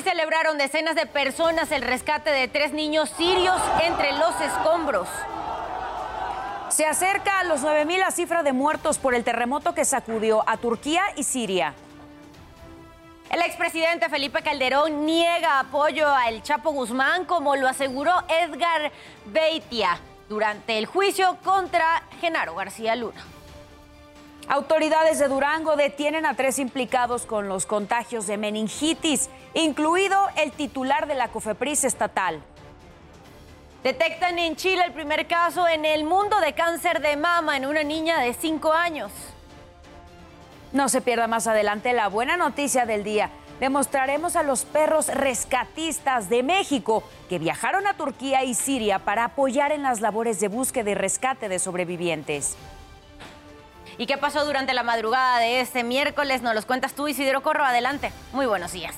Así celebraron decenas de personas el rescate de tres niños sirios entre los escombros. Se acerca a los 9.000 la cifra de muertos por el terremoto que sacudió a Turquía y Siria. El expresidente Felipe Calderón niega apoyo al Chapo Guzmán, como lo aseguró Edgar Beitia durante el juicio contra Genaro García Luna. Autoridades de Durango detienen a tres implicados con los contagios de meningitis, incluido el titular de la COFEPRIS estatal. Detectan en Chile el primer caso en el mundo de cáncer de mama en una niña de 5 años. No se pierda más adelante la buena noticia del día. Demostraremos a los perros rescatistas de México que viajaron a Turquía y Siria para apoyar en las labores de búsqueda y rescate de sobrevivientes. ¿Y qué pasó durante la madrugada de este miércoles? Nos los cuentas tú, Isidro Corro. Adelante. Muy buenos días.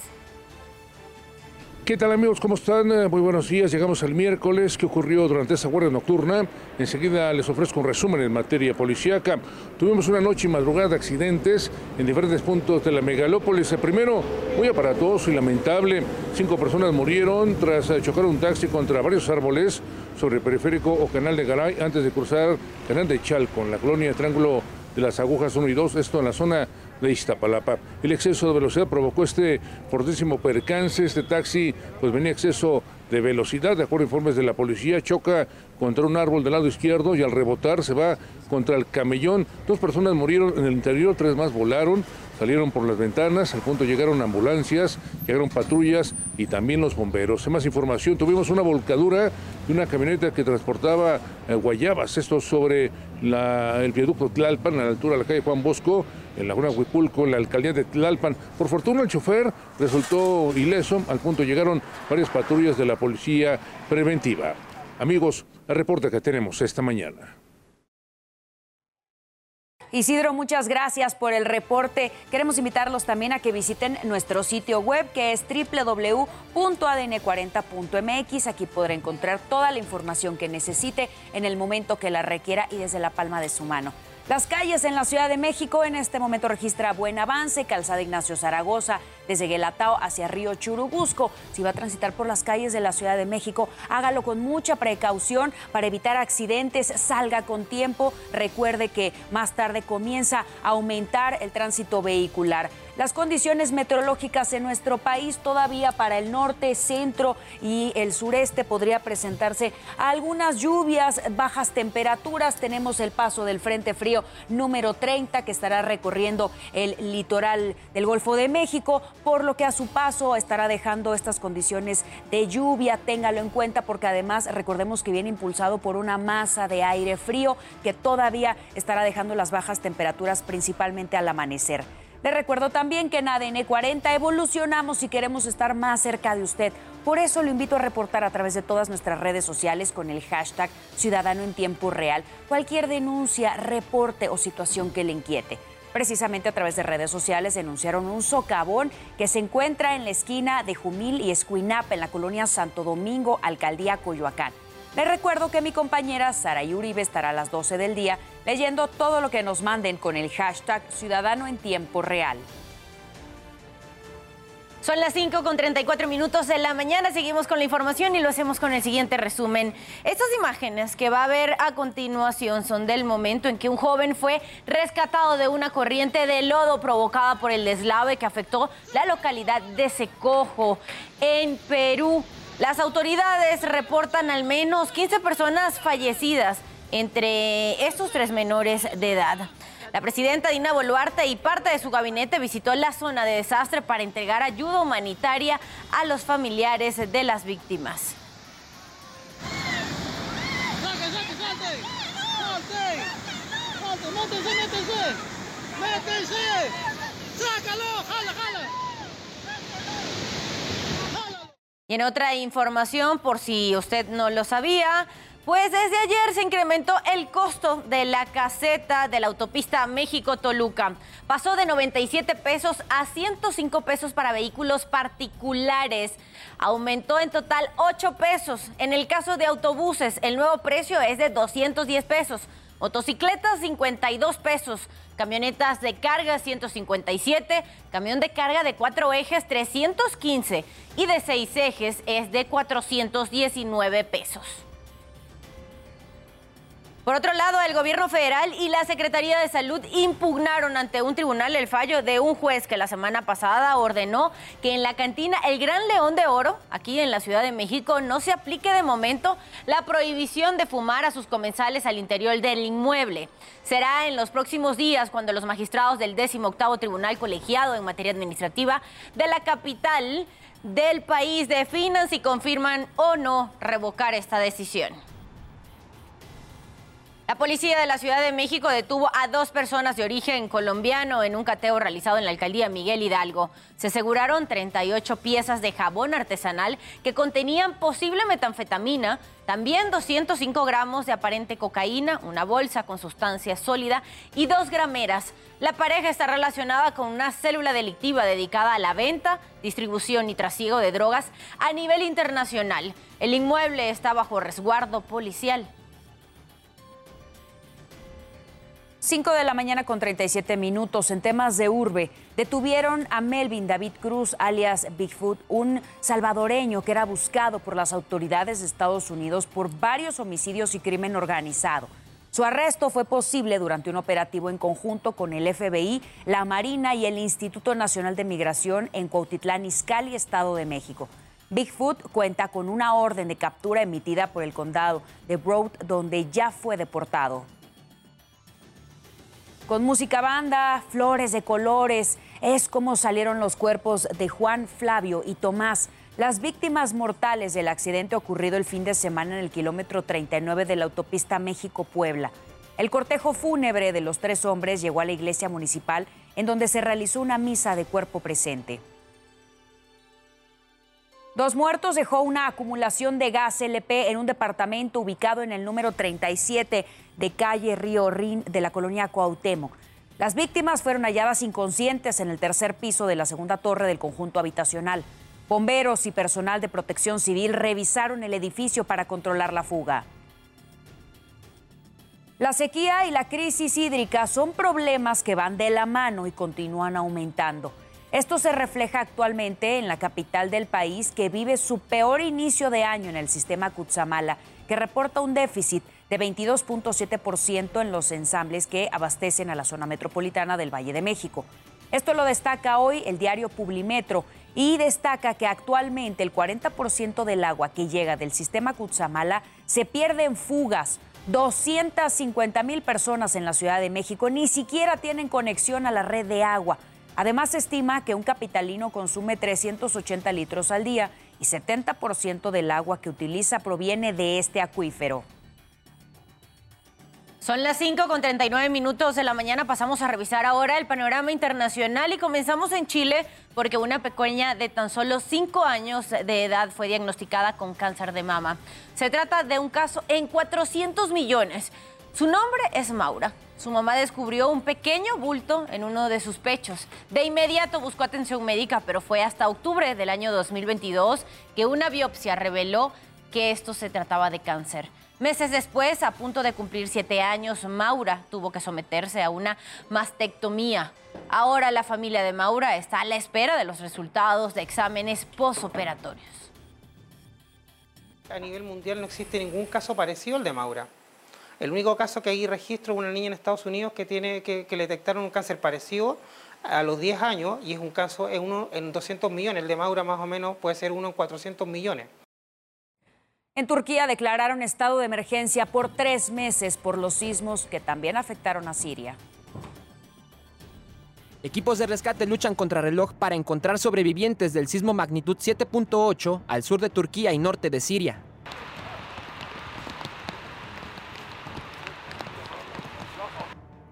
¿Qué tal amigos? ¿Cómo están? Eh, muy buenos días. Llegamos al miércoles. ¿Qué ocurrió durante esa guardia nocturna? Enseguida les ofrezco un resumen en materia policíaca. Tuvimos una noche y madrugada de accidentes en diferentes puntos de la megalópolis. El primero, muy aparatoso y lamentable. Cinco personas murieron tras eh, chocar un taxi contra varios árboles sobre el periférico o canal de Garay antes de cruzar canal de Chalco en la colonia Triángulo de las Agujas 1 y 2, esto en la zona de Iztapalapa. El exceso de velocidad provocó este fortísimo percance. Este taxi pues venía exceso de velocidad, de acuerdo a informes de la policía, choca contra un árbol del lado izquierdo y al rebotar se va contra el camellón. Dos personas murieron en el interior, tres más volaron, salieron por las ventanas, al punto llegaron ambulancias, llegaron patrullas y también los bomberos. Más información, tuvimos una volcadura de una camioneta que transportaba eh, guayabas, esto sobre el viaducto Tlalpan, a la altura de la calle Juan Bosco, en la zona Huipulco, la alcaldía de Tlalpan. Por fortuna el chofer resultó ileso, al punto llegaron varias patrullas de la policía preventiva. Amigos, el reporte que tenemos esta mañana. Isidro, muchas gracias por el reporte. Queremos invitarlos también a que visiten nuestro sitio web que es www.adn40.mx. Aquí podrá encontrar toda la información que necesite en el momento que la requiera y desde la palma de su mano. Las calles en la Ciudad de México en este momento registra buen avance. Calzada Ignacio Zaragoza, desde Guelatao hacia Río Churubusco. Si va a transitar por las calles de la Ciudad de México, hágalo con mucha precaución para evitar accidentes. Salga con tiempo. Recuerde que más tarde comienza a aumentar el tránsito vehicular. Las condiciones meteorológicas en nuestro país todavía para el norte, centro y el sureste podría presentarse algunas lluvias, bajas temperaturas. Tenemos el paso del Frente Frío número 30 que estará recorriendo el litoral del Golfo de México, por lo que a su paso estará dejando estas condiciones de lluvia. Téngalo en cuenta porque además recordemos que viene impulsado por una masa de aire frío que todavía estará dejando las bajas temperaturas principalmente al amanecer. Le recuerdo también que en ADN 40 evolucionamos y queremos estar más cerca de usted. Por eso lo invito a reportar a través de todas nuestras redes sociales con el hashtag Ciudadano en Tiempo Real cualquier denuncia, reporte o situación que le inquiete. Precisamente a través de redes sociales denunciaron un socavón que se encuentra en la esquina de Jumil y Escuinapa en la colonia Santo Domingo, alcaldía Coyoacán. Les recuerdo que mi compañera Sara Uribe estará a las 12 del día leyendo todo lo que nos manden con el hashtag Ciudadano en Tiempo Real. Son las 5 con 34 minutos de la mañana. Seguimos con la información y lo hacemos con el siguiente resumen. Estas imágenes que va a ver a continuación son del momento en que un joven fue rescatado de una corriente de lodo provocada por el deslave que afectó la localidad de Secojo, en Perú. Las autoridades reportan al menos 15 personas fallecidas entre estos tres menores de edad. La presidenta Dina Boluarte y parte de su gabinete visitó la zona de desastre para entregar ayuda humanitaria a los familiares de las víctimas. Y en otra información, por si usted no lo sabía, pues desde ayer se incrementó el costo de la caseta de la autopista México-Toluca. Pasó de 97 pesos a 105 pesos para vehículos particulares. Aumentó en total 8 pesos. En el caso de autobuses, el nuevo precio es de 210 pesos. motocicletas 52 pesos, camionetas de carga 157, camión de carga de cuatro ejes 315 y de seis ejes es de 419 pesos. Por otro lado, el gobierno federal y la Secretaría de Salud impugnaron ante un tribunal el fallo de un juez que la semana pasada ordenó que en la cantina El Gran León de Oro, aquí en la Ciudad de México, no se aplique de momento la prohibición de fumar a sus comensales al interior del inmueble. Será en los próximos días cuando los magistrados del 18 Tribunal Colegiado en materia administrativa de la capital del país definan si confirman o no revocar esta decisión. La policía de la Ciudad de México detuvo a dos personas de origen colombiano en un cateo realizado en la alcaldía Miguel Hidalgo. Se aseguraron 38 piezas de jabón artesanal que contenían posible metanfetamina, también 205 gramos de aparente cocaína, una bolsa con sustancia sólida y dos grameras. La pareja está relacionada con una célula delictiva dedicada a la venta, distribución y trasiego de drogas a nivel internacional. El inmueble está bajo resguardo policial. 5 de la mañana con 37 minutos en temas de urbe. Detuvieron a Melvin David Cruz, alias Bigfoot, un salvadoreño que era buscado por las autoridades de Estados Unidos por varios homicidios y crimen organizado. Su arresto fue posible durante un operativo en conjunto con el FBI, la Marina y el Instituto Nacional de Migración en Cuautitlán, Izcalli, Estado de México. Bigfoot cuenta con una orden de captura emitida por el condado de Broad, donde ya fue deportado con música banda, flores de colores. Es como salieron los cuerpos de Juan, Flavio y Tomás, las víctimas mortales del accidente ocurrido el fin de semana en el kilómetro 39 de la autopista México-Puebla. El cortejo fúnebre de los tres hombres llegó a la iglesia municipal en donde se realizó una misa de cuerpo presente. Dos muertos dejó una acumulación de gas LP en un departamento ubicado en el número 37 de calle Río Rin de la colonia Cuauhtémoc. Las víctimas fueron halladas inconscientes en el tercer piso de la segunda torre del conjunto habitacional. Bomberos y personal de protección civil revisaron el edificio para controlar la fuga. La sequía y la crisis hídrica son problemas que van de la mano y continúan aumentando. Esto se refleja actualmente en la capital del país que vive su peor inicio de año en el sistema Cutzamala, que reporta un déficit de 22.7% en los ensambles que abastecen a la zona metropolitana del Valle de México. Esto lo destaca hoy el diario Publimetro y destaca que actualmente el 40% del agua que llega del sistema Cutzamala se pierde en fugas. 250 mil personas en la Ciudad de México ni siquiera tienen conexión a la red de agua. Además, se estima que un capitalino consume 380 litros al día y 70% del agua que utiliza proviene de este acuífero. Son las 5 con 39 minutos de la mañana. Pasamos a revisar ahora el panorama internacional y comenzamos en Chile porque una pequeña de tan solo 5 años de edad fue diagnosticada con cáncer de mama. Se trata de un caso en 400 millones. Su nombre es Maura. Su mamá descubrió un pequeño bulto en uno de sus pechos. De inmediato buscó atención médica, pero fue hasta octubre del año 2022 que una biopsia reveló que esto se trataba de cáncer. Meses después, a punto de cumplir siete años, Maura tuvo que someterse a una mastectomía. Ahora la familia de Maura está a la espera de los resultados de exámenes posoperatorios. A nivel mundial no existe ningún caso parecido al de Maura. El único caso que hay registro es una niña en Estados Unidos que, tiene, que, le detectaron un cáncer parecido a los 10 años y es un caso es uno en 200 millones. El de Maura más o menos puede ser uno en 400 millones. En Turquía declararon estado de emergencia por tres meses por los sismos que también afectaron a Siria. Equipos de rescate luchan contra reloj para encontrar sobrevivientes del sismo magnitud 7.8 al sur de Turquía y norte de Siria.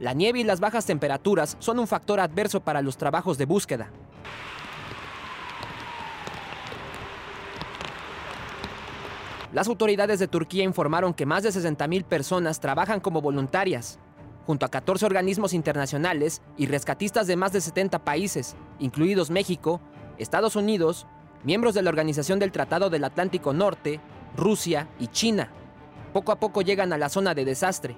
La nieve y las bajas temperaturas son un factor adverso para los trabajos de búsqueda. Las autoridades de Turquía informaron que más de 60.000 personas trabajan como voluntarias, junto a 14 organismos internacionales y rescatistas de más de 70 países, incluidos México, Estados Unidos, miembros de la Organización del Tratado del Atlántico Norte, Rusia y China. Poco a poco llegan a la zona de desastre.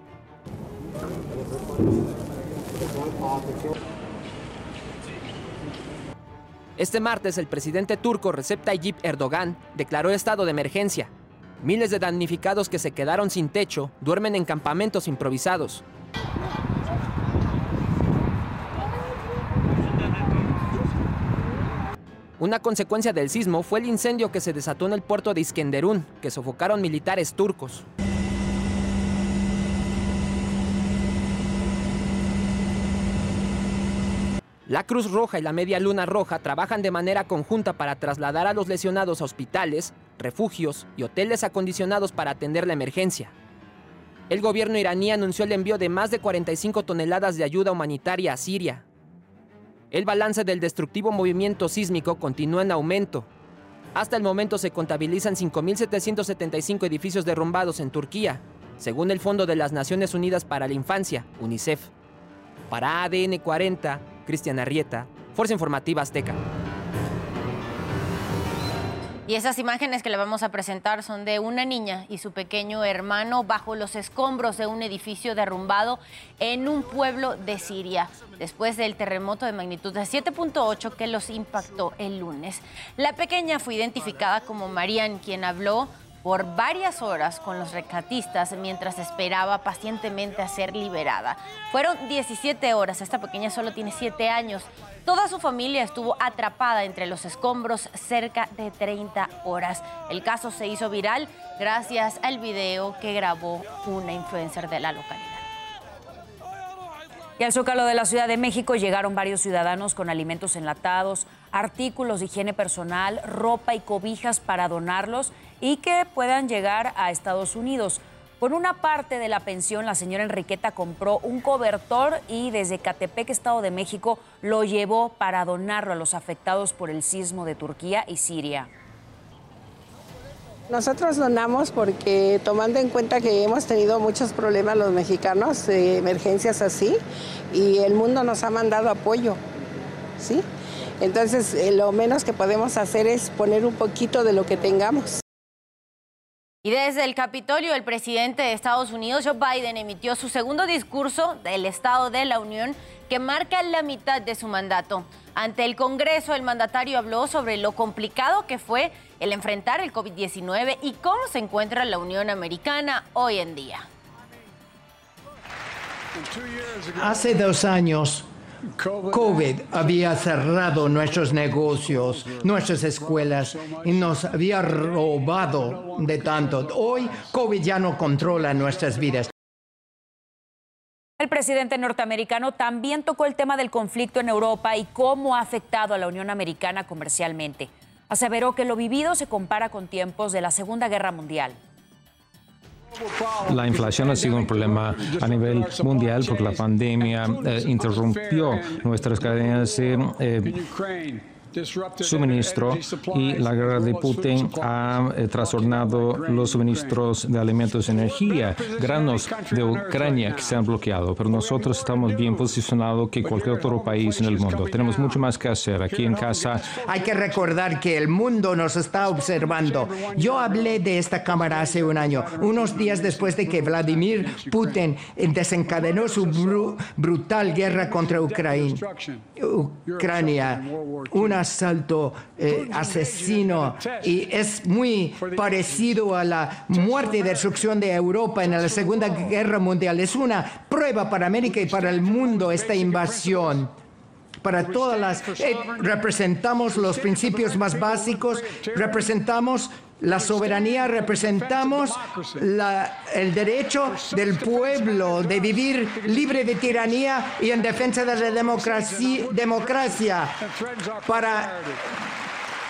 Este martes, el presidente turco Recep Tayyip Erdogan declaró estado de emergencia. Miles de damnificados que se quedaron sin techo duermen en campamentos improvisados. Una consecuencia del sismo fue el incendio que se desató en el puerto de Iskenderun, que sofocaron militares turcos. La Cruz Roja y la Media Luna Roja trabajan de manera conjunta para trasladar a los lesionados a hospitales, refugios y hoteles acondicionados para atender la emergencia. El gobierno iraní anunció el envío de más de 45 toneladas de ayuda humanitaria a Siria, el balance del destructivo movimiento sísmico continúa en aumento. Hasta el momento se contabilizan 5.775 edificios derrumbados en Turquía, según el Fondo de las Naciones Unidas para la Infancia, UNICEF. Para ADN 40, Cristian Arrieta, Fuerza Informativa Azteca. Y esas imágenes que le vamos a presentar son de una niña y su pequeño hermano bajo los escombros de un edificio derrumbado en un pueblo de Siria, después del terremoto de magnitud de 7.8 que los impactó el lunes. La pequeña fue identificada como Marian, quien habló por varias horas con los rescatistas mientras esperaba pacientemente a ser liberada. Fueron 17 horas, esta pequeña solo tiene 7 años. Toda su familia estuvo atrapada entre los escombros cerca de 30 horas. El caso se hizo viral gracias al video que grabó una influencer de la localidad. Y al Zócalo de la Ciudad de México llegaron varios ciudadanos con alimentos enlatados, artículos de higiene personal, ropa y cobijas para donarlos y que puedan llegar a Estados Unidos. Por una parte de la pensión, la señora Enriqueta compró un cobertor y desde Catepec, Estado de México, lo llevó para donarlo a los afectados por el sismo de Turquía y Siria. Nosotros donamos porque tomando en cuenta que hemos tenido muchos problemas los mexicanos, emergencias así, y el mundo nos ha mandado apoyo, ¿sí? Entonces, eh, lo menos que podemos hacer es poner un poquito de lo que tengamos. Y desde el Capitolio, el presidente de Estados Unidos, Joe Biden, emitió su segundo discurso del Estado de la Unión que marca la mitad de su mandato. Ante el Congreso, el mandatario habló sobre lo complicado que fue el enfrentar el COVID-19 y cómo se encuentra la Unión Americana hoy en día. Hace dos años, COVID había cerrado nuestros negocios, nuestras escuelas y nos había robado de tanto. Hoy COVID ya no controla nuestras vidas. El presidente norteamericano también tocó el tema del conflicto en Europa y cómo ha afectado a la Unión Americana comercialmente. Aseveró que lo vivido se compara con tiempos de la Segunda Guerra Mundial. La inflación ha sido un problema a nivel mundial porque la pandemia eh, interrumpió nuestras cadenas de eh, suministro y la guerra de Putin ha eh, trastornado los suministros de alimentos y energía, granos de Ucrania que se han bloqueado, pero nosotros estamos bien posicionados que cualquier otro país en el mundo. Tenemos mucho más que hacer aquí en casa. Hay que recordar que el mundo nos está observando. Yo hablé de esta cámara hace un año, unos días después de que Vladimir Putin desencadenó su brutal guerra contra Ucrania. Ucrania, una asalto eh, asesino y es muy parecido a la muerte y destrucción de Europa en la Segunda Guerra Mundial. Es una prueba para América y para el mundo esta invasión para todas las... Eh, representamos los principios más básicos, representamos la soberanía, representamos el derecho del pueblo de vivir libre de tiranía y en defensa de la democracia. democracia. Para,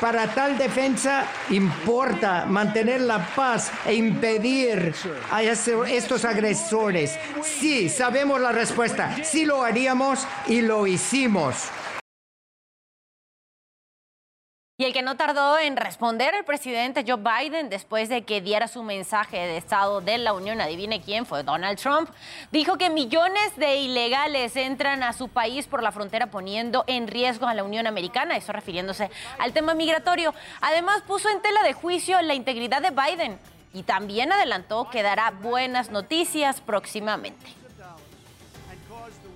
para tal defensa importa mantener la paz e impedir a estos agresores. Sí, sabemos la respuesta. Sí lo haríamos y lo hicimos. Y el que no tardó en responder el presidente Joe Biden después de que diera su mensaje de Estado de la Unión, adivine quién fue Donald Trump, dijo que millones de ilegales entran a su país por la frontera poniendo en riesgo a la Unión Americana, eso refiriéndose al tema migratorio. Además puso en tela de juicio la integridad de Biden y también adelantó que dará buenas noticias próximamente.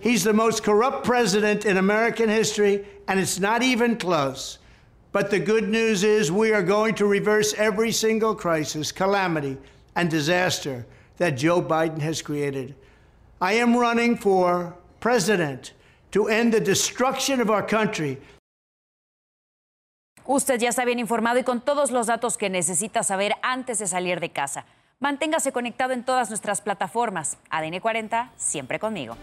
He's the most corrupt president in American history, and it's not even close. But the good news is we are going to reverse every single crisis, calamity, and disaster that Joe Biden has created. I am running for president to end the destruction of our country. Usted ya está bien informado y con todos los datos que necesita saber antes de salir de casa. Manténgase conectado en todas nuestras plataformas. ADN 40, siempre conmigo.